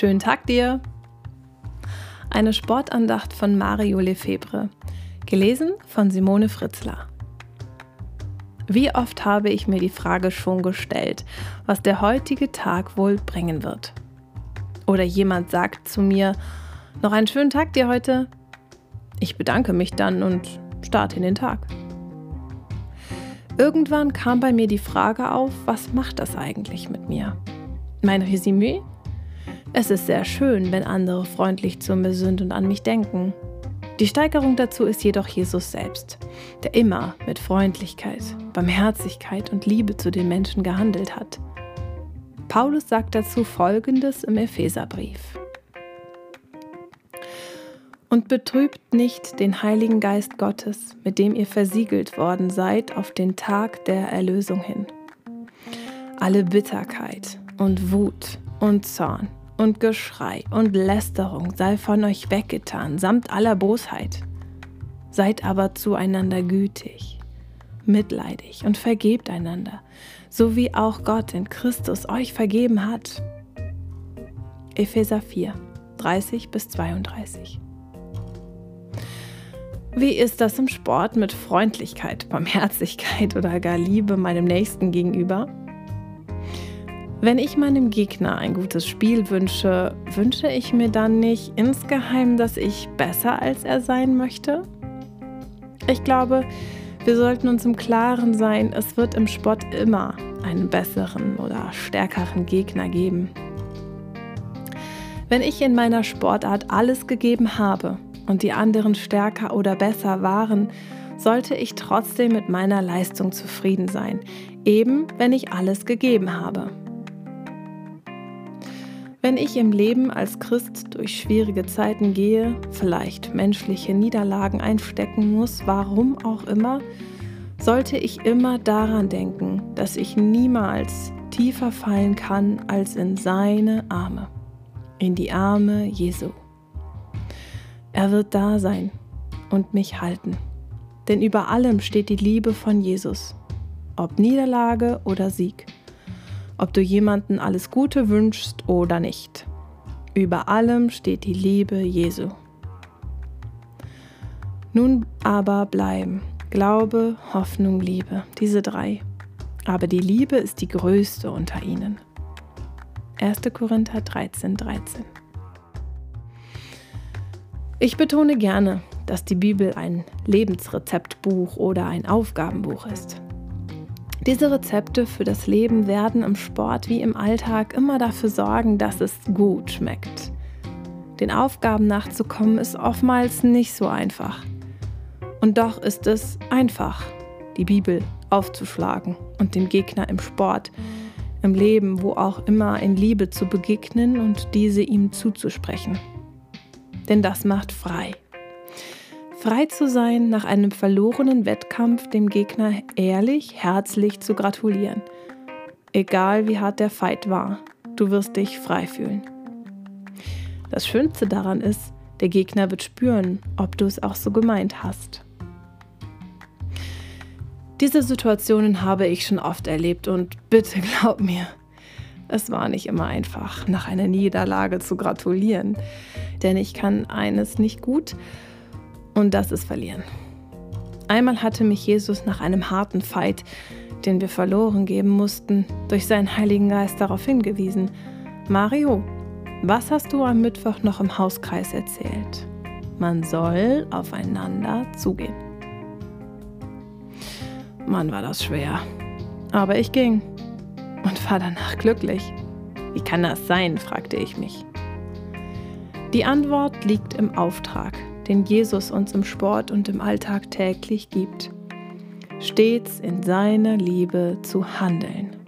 Schönen Tag dir! Eine Sportandacht von Mario Lefebvre, gelesen von Simone Fritzler. Wie oft habe ich mir die Frage schon gestellt, was der heutige Tag wohl bringen wird? Oder jemand sagt zu mir, noch einen schönen Tag dir heute? Ich bedanke mich dann und starte in den Tag. Irgendwann kam bei mir die Frage auf, was macht das eigentlich mit mir? Mein Resümee? Es ist sehr schön, wenn andere freundlich zu mir sind und an mich denken. Die Steigerung dazu ist jedoch Jesus selbst, der immer mit Freundlichkeit, Barmherzigkeit und Liebe zu den Menschen gehandelt hat. Paulus sagt dazu Folgendes im Epheserbrief und betrübt nicht den Heiligen Geist Gottes, mit dem ihr versiegelt worden seid auf den Tag der Erlösung hin. Alle Bitterkeit und Wut und Zorn und Geschrei und Lästerung sei von euch weggetan, samt aller Bosheit. Seid aber zueinander gütig, mitleidig und vergebt einander, so wie auch Gott in Christus euch vergeben hat. Epheser 4, 30 bis 32 wie ist das im Sport mit Freundlichkeit, Barmherzigkeit oder gar Liebe meinem Nächsten gegenüber? Wenn ich meinem Gegner ein gutes Spiel wünsche, wünsche ich mir dann nicht insgeheim, dass ich besser als er sein möchte? Ich glaube, wir sollten uns im Klaren sein, es wird im Sport immer einen besseren oder stärkeren Gegner geben. Wenn ich in meiner Sportart alles gegeben habe, und die anderen stärker oder besser waren, sollte ich trotzdem mit meiner Leistung zufrieden sein, eben wenn ich alles gegeben habe. Wenn ich im Leben als Christ durch schwierige Zeiten gehe, vielleicht menschliche Niederlagen einstecken muss, warum auch immer, sollte ich immer daran denken, dass ich niemals tiefer fallen kann als in seine Arme, in die Arme Jesu. Er wird da sein und mich halten. Denn über allem steht die Liebe von Jesus, ob Niederlage oder Sieg, ob du jemanden alles Gute wünschst oder nicht. Über allem steht die Liebe Jesu. Nun aber bleiben Glaube, Hoffnung, Liebe, diese drei. Aber die Liebe ist die größte unter ihnen. 1. Korinther 13, 13. Ich betone gerne, dass die Bibel ein Lebensrezeptbuch oder ein Aufgabenbuch ist. Diese Rezepte für das Leben werden im Sport wie im Alltag immer dafür sorgen, dass es gut schmeckt. Den Aufgaben nachzukommen ist oftmals nicht so einfach. Und doch ist es einfach, die Bibel aufzuschlagen und dem Gegner im Sport, im Leben, wo auch immer in Liebe zu begegnen und diese ihm zuzusprechen denn das macht frei. Frei zu sein, nach einem verlorenen Wettkampf dem Gegner ehrlich, herzlich zu gratulieren. Egal wie hart der Fight war, du wirst dich frei fühlen. Das Schönste daran ist, der Gegner wird spüren, ob du es auch so gemeint hast. Diese Situationen habe ich schon oft erlebt und bitte glaub mir, es war nicht immer einfach, nach einer Niederlage zu gratulieren. Denn ich kann eines nicht gut und das ist verlieren. Einmal hatte mich Jesus nach einem harten Fight, den wir verloren geben mussten, durch seinen Heiligen Geist darauf hingewiesen. Mario, was hast du am Mittwoch noch im Hauskreis erzählt? Man soll aufeinander zugehen. Mann, war das schwer. Aber ich ging und war danach glücklich. Wie kann das sein? fragte ich mich. Die Antwort liegt im Auftrag, den Jesus uns im Sport und im Alltag täglich gibt. Stets in seiner Liebe zu handeln.